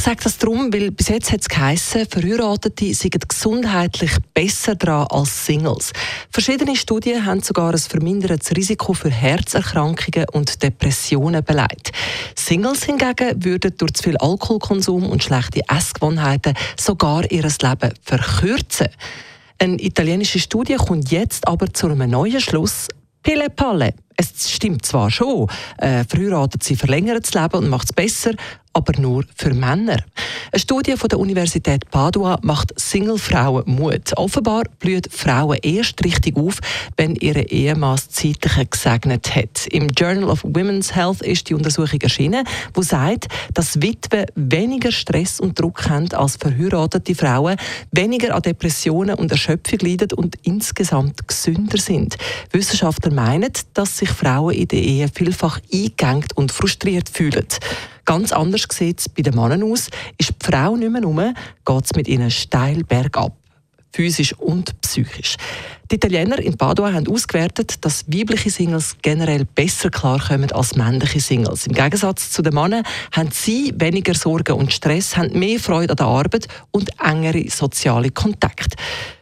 ich sage das darum, weil bis jetzt hat es geheissen, Verheiratete seien gesundheitlich besser dran als Singles. Verschiedene Studien haben sogar ein vermindertes Risiko für Herzerkrankungen und Depressionen beleidigt. Singles hingegen würden durch zu viel Alkoholkonsum und schlechte Essgewohnheiten sogar ihr Leben verkürzen. Eine italienische Studie kommt jetzt aber zu einem neuen Schluss. Pille Palle. Es stimmt zwar schon, äh, verheiratet sie verlängert das Leben und macht es besser, aber nur für Männer. Eine Studie von der Universität Padua macht Single-Frauen Mut. Offenbar blühen Frauen erst richtig auf, wenn ihre Ehemann das Zeitliche gesegnet hat. Im Journal of Women's Health ist die Untersuchung erschienen, wo sagt, dass Witwen weniger Stress und Druck haben als verheiratete Frauen, weniger an Depressionen und Erschöpfung leiden und insgesamt gesünder sind. Wissenschaftler meinen, dass sich Frauen in der Ehe vielfach eingegangen und frustriert fühlen. Ganz anders sieht es bei den Männern aus. Ist die Frau nicht mehr rum, geht es mit ihnen steil bergab physisch und psychisch. Die Italiener in Padua haben ausgewertet, dass weibliche Singles generell besser klarkommen als männliche Singles. Im Gegensatz zu den Männern haben sie weniger Sorgen und Stress, haben mehr Freude an der Arbeit und engere soziale Kontakte.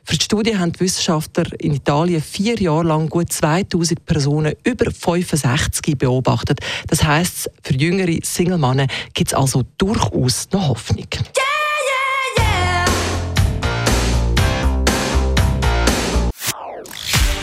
Für die Studie haben die Wissenschaftler in Italien vier Jahre lang gut 2000 Personen über 65 beobachtet. Das heißt, für jüngere Single-Männer gibt es also durchaus noch Hoffnung.